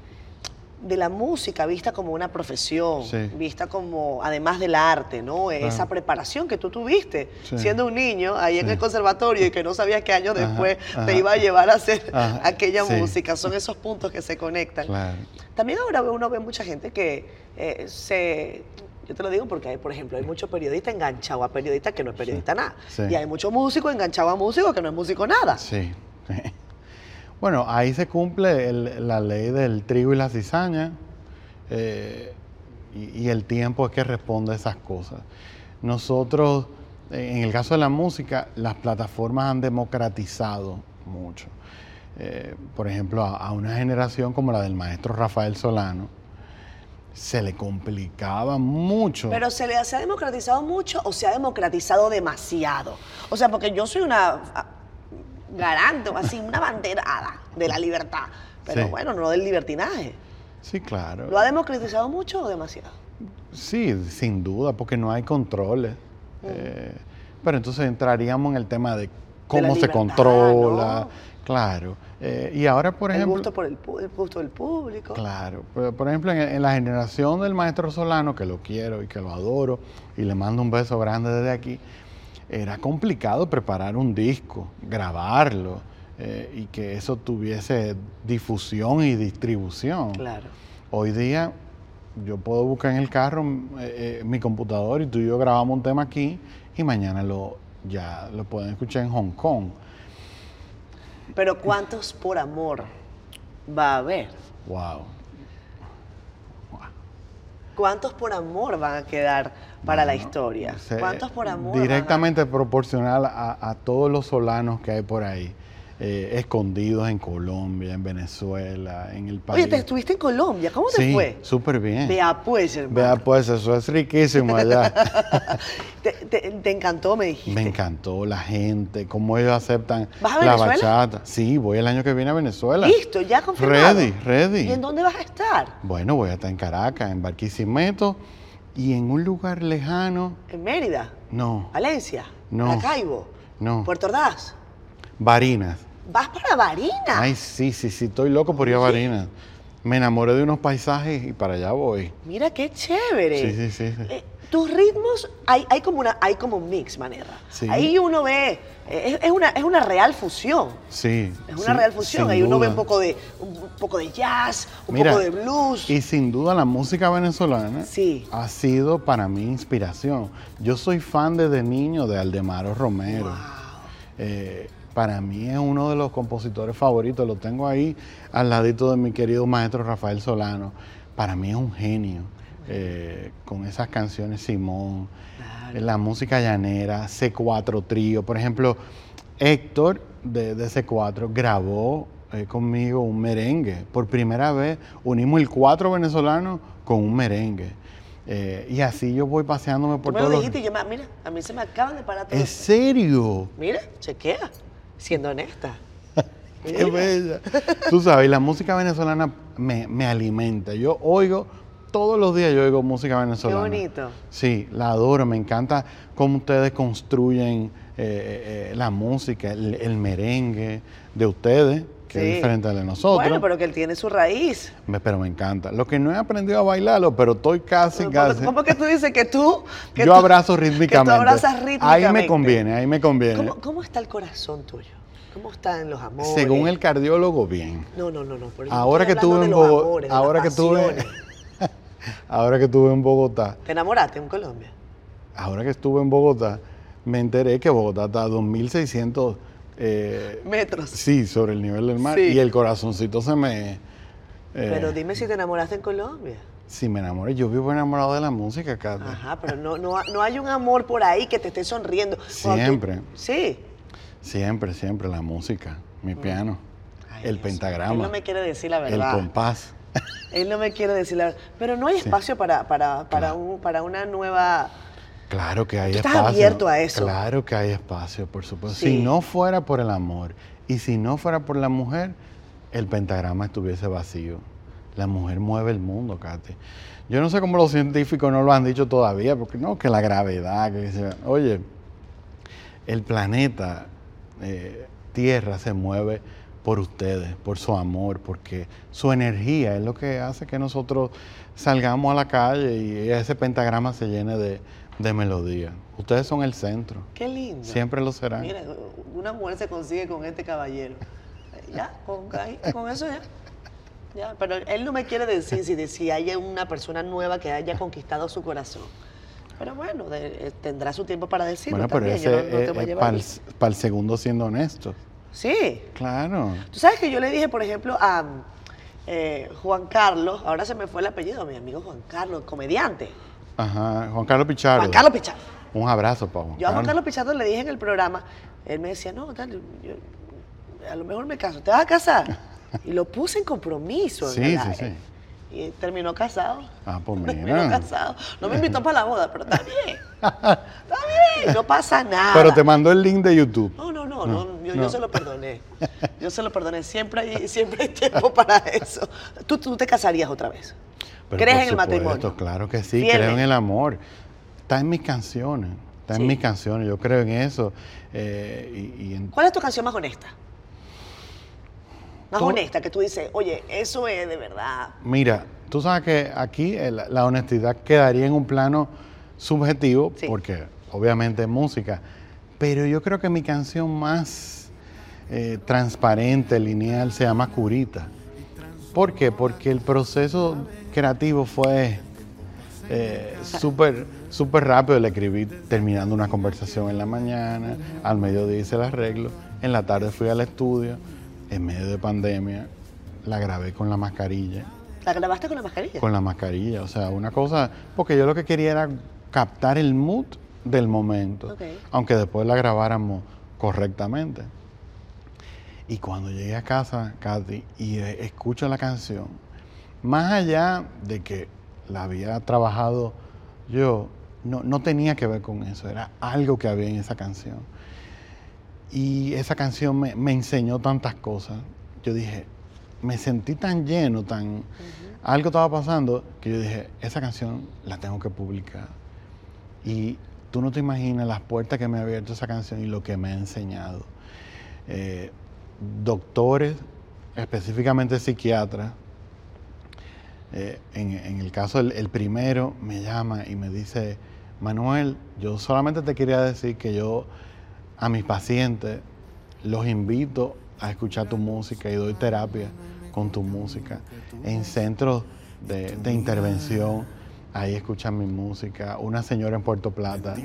de la música vista como una profesión, Sí. vista como, además del arte, ¿no? Esa preparación que tú tuviste Sí. siendo un niño ahí en el conservatorio y que no sabías qué años Ajá, después ajá. te iba a llevar a hacer Ajá, aquella música. Son esos puntos que se conectan. Claro. También ahora uno ve mucha gente que eh, se... Yo te lo digo porque, hay, por ejemplo, hay muchos periodistas enganchados a periodistas que no es periodista nada. sí. Y hay muchos músicos enganchados a músicos que no es músico nada. Sí. Bueno, ahí se cumple el- la ley del trigo y la cizaña eh, y, el tiempo es que responde a esas cosas. Nosotros, en el caso de la música, las plataformas han democratizado mucho. Eh, por ejemplo, a, una generación como la del maestro Rafael Solano, se le complicaba mucho. Pero se le se ha democratizado mucho o se ha democratizado demasiado. O sea, porque yo soy una garante, o así, una banderada de la libertad. Pero Sí. bueno, no del libertinaje. sí, claro. ¿Lo ha democratizado mucho o demasiado? Sí, sin duda, porque no hay controles. Eh, pero entonces entraríamos en el tema de cómo se libertad, controla. ¿no? Claro. Eh, y ahora, por el ejemplo. gusto por el, gusto del público. Claro. Por, por ejemplo, en, en la generación del maestro Solano, que lo quiero y que lo adoro, y le mando un beso grande desde aquí, era complicado preparar un disco, grabarlo, eh, y que eso tuviese difusión y distribución. Claro. Hoy día yo puedo buscar en el carro eh, eh, mi computador y tú y yo grabamos un tema aquí y mañana lo ya lo pueden escuchar en Hong Kong. Pero ¿cuántos por amor va a haber? Wow. ¿Cuántos por amor van a quedar para la historia? ¿Cuántos por amor? van a- Directamente proporcional a, a todos los solanos que hay por ahí, eh, escondidos en Colombia, en Venezuela, en el país. Oye, te estuviste en Colombia, ¿cómo te sí, fue? súper bien. Vea pues, hermano. Vea pues, eso es riquísimo allá. Te, te- te encantó, me dijiste. Me encantó la gente, cómo ellos aceptan ¿Vas a la bachata. Sí, voy el año que viene a Venezuela. Listo, ya confirmado. Ready, ready. ¿Y en dónde vas a estar? Bueno, voy a estar en Caracas, en Barquisimeto y en un lugar lejano. ¿En Mérida? No, ¿Valencia? No. ¿Maracaibo? No. ¿Puerto Ordaz? Barinas. ¿Vas para Barinas? Ay, sí, sí, sí, estoy loco por ir a Barinas. Me enamoré de unos paisajes y para allá voy. Mira qué chévere. Sí, sí, sí, sí. Eh, tus ritmos, hay, hay, como una, hay como un mix, manera. Sí. Ahí uno ve, es, es una, es una real fusión. Sí. Es una sí, real fusión. Ahí uno ve un poco de, un poco de jazz, un Mira, poco de blues. Y sin duda la música venezolana Sí. ha sido para mí inspiración. Yo soy fan desde niño de Aldemaro Romero. Eh, para mí es uno de los compositores favoritos. Lo tengo ahí al ladito de mi querido maestro Rafael Solano. Para mí es un genio. Eh, con esas canciones Simón, eh, la música llanera, C4 Trío. Por ejemplo, Héctor de, de C4 grabó eh, conmigo un merengue. Por primera vez unimos el cuatro venezolano con un merengue. Eh, y así yo voy paseándome por me lo todos los- dijiste y yo, me- mira, a mí se me acaban de parar todos. ¿En serio? Mira, chequea, siendo honesta. Qué bella. Tú sabes, la música venezolana me, me alimenta. Yo oigo, todos los días yo oigo música venezolana. bonito. Sí, la adoro, me encanta cómo ustedes construyen eh, eh, la música, el, el merengue de ustedes. que Sí. es diferente al de nosotros. Bueno, pero que él tiene su raíz. Me- pero me encanta. Lo que no he aprendido a bailarlo, pero estoy casi, ¿Cómo, casi. cómo que tú dices que tú... que Yo tú- abrazo Que rítmicamente. tú abrazas rítmicamente. Ahí me conviene, ahí me conviene. ¿Cómo, cómo está el corazón tuyo? ¿Cómo están los amores? Según el cardiólogo, bien. No, no, no, no. Ahora que amores, de ahora que pasiones. ahora que estuve en Bogotá, ¿Te enamoraste en Colombia? ahora que estuve en Bogotá, me enteré que Bogotá está a 2.600, eh, Metros. sí, sobre el nivel del mar, Sí. y el corazoncito se me... eh, Pero dime si te enamoraste en Colombia. Si me enamoré, yo vivo enamorado de la música, Katy. Ajá, pero no, no, no hay un amor por ahí que te esté sonriendo. Tú- Siempre. Sí. Siempre, siempre la música, mi piano, Mm. Ay, el Dios. pentagrama, Él no me quiere decir la el verdad. compás. Él no me quiere decir la verdad. Pero no hay espacio para, para, para, Claro. un- para una nueva... Claro que hay Tú estás espacio. abierto a eso. Claro que hay espacio, por supuesto. Sí. Si no fuera por el amor y si no fuera por la mujer, el pentagrama estuviese vacío. La mujer mueve el mundo, Katy. Yo no sé cómo los científicos no lo han dicho todavía, porque no, que la gravedad, que se- Oye, el planeta eh, Tierra se mueve por ustedes, por su amor, porque su energía es lo que hace que nosotros salgamos a la calle y ese pentagrama se llene de, de melodía. Ustedes son el centro, Qué lindo. siempre lo serán. Mira, una mujer se consigue con este caballero. Ya, con, con eso ya. Ya, pero él no me quiere decir si, si hay una persona nueva que haya conquistado su corazón. Pero bueno, de- eh, tendrá su tiempo para decirlo bueno, pero también. ese yo no, no te es, voy a llevar para, el, ni- para el segundo siendo honesto. Sí. Claro. Tú sabes que yo le dije, por ejemplo, a eh, Juan Carlos, ahora se me fue el apellido, mi amigo Juan Carlos, comediante. Ajá, Juan Carlos Pichardo. Juan Carlos Pichardo. Un abrazo Juan Yo a Juan Carlos. Pichardo le dije en el programa, él me decía, no, tal, yo- a lo mejor me caso, ¿te vas a casar? Y lo puse en compromiso. en Sí, sí, sí. Y terminó casado. Ah, pues Terminó mira. casado. No me invitó para la boda, pero está bien. Está bien, no pasa nada. Pero te mandó el link de YouTube. No, no, no, no, yo, yo no. se lo perdoné. Yo se lo perdoné. Siempre hay, siempre hay tiempo para eso. ¿Tú, tú te casarías otra vez? Pero ¿Crees en el supuesto, matrimonio? Claro que sí, creo en el amor. Está en mis canciones, está Sí. en mis canciones, yo creo en eso. eh, y, y en- ¿Cuál es tu canción más honesta? Más Todo- honesta, que tú dices, oye, eso es de verdad. Mira, tú sabes que aquí la, la honestidad quedaría en un plano subjetivo, Sí. porque obviamente es música, pero yo creo que mi canción más eh, transparente, lineal, se llama Curita. ¿Por qué? Porque el proceso creativo fue eh, súper súper rápido. Le escribí terminando una conversación en la mañana, al mediodía hice el arreglo, en la tarde fui al estudio, en medio de pandemia, la grabé con la mascarilla, ¿La grabaste con la mascarilla? con la mascarilla, o sea, una cosa, porque yo lo que quería era captar el mood del momento, aunque después la grabáramos correctamente. Y cuando llegué a casa, Katy, y eh, escucho la canción, más allá de que la había trabajado yo, no, no tenía que ver con eso, era algo que había en esa canción. Y esa canción me, me enseñó tantas cosas. Yo dije, me sentí tan lleno, tan... Algo estaba pasando que yo dije, esa canción la tengo que publicar. Y tú no te imaginas las puertas que me ha abierto esa canción y lo que me ha enseñado. Eh, doctores, específicamente psiquiatras, eh, en, el caso el, primero me llama y me dice, Manuel, yo solamente te quería decir que yo a mis pacientes los invito a escuchar tu música y doy terapia con tu música en centros de intervención. Ahí escuchan mi música. Una señora en Puerto Plata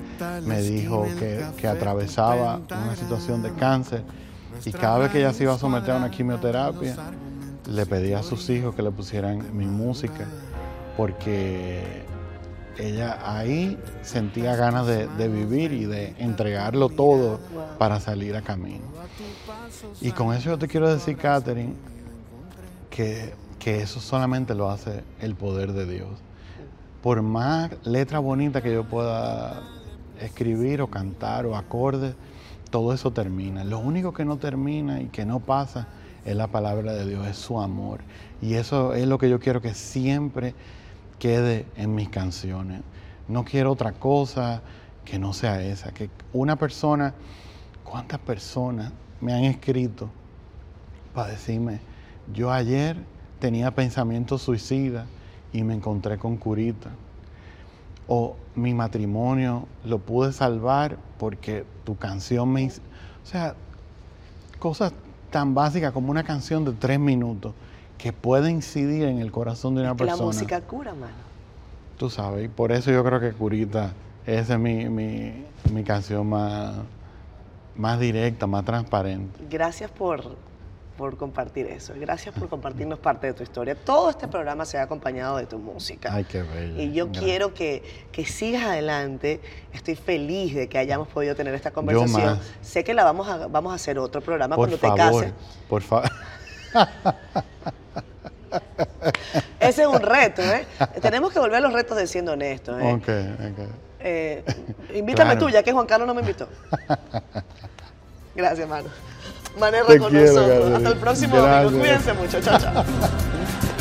me dijo que, que atravesaba una situación de cáncer y cada vez que ella se iba a someter a una quimioterapia, le pedía a sus hijos que le pusieran mi música porque ella ahí sentía ganas de, de vivir y de entregarlo todo para salir a camino. Y con eso yo te quiero decir, Catherine, que, que eso solamente lo hace el poder de Dios. Por más letra bonita que yo pueda escribir o cantar o acordes, todo eso termina. Lo único que no termina y que no pasa es la palabra de Dios, es su amor. Y eso es lo que yo quiero que siempre quede en mis canciones. No quiero otra cosa que no sea esa. Que una persona, ¿cuántas personas me han escrito para decirme, yo ayer tenía pensamientos suicidas y me encontré con curita. O mi matrimonio lo pude salvar porque tu canción me... hizo-". O sea, cosas tan básicas como una canción de tres minutos que puede incidir en el corazón de una Que la persona. música cura, mano. Tú sabes, y por eso yo creo que Curita, esa es mi, mi, mi canción más, más directa, más transparente. Gracias por, por compartir eso. Gracias por compartirnos parte de tu historia. Todo este programa se ha acompañado de tu música. Ay, qué bello. Y yo Gracias. quiero que, que sigas adelante. Estoy feliz de que hayamos podido tener esta conversación. Sé que la vamos a, vamos a hacer otro programa Por cuando favor, te cases. por favor. Ese es un reto, ¿eh? Tenemos que volver a los retos de siendo honestos, ¿eh? ok, ok. Eh, invítame Claro. tú, ya que Juan Carlos no me invitó. Gracias, mano. Manerra Te con quiero, nosotros. Gabriel. Hasta el próximo Gracias. domingo. Cuídense mucho. Chao, chao.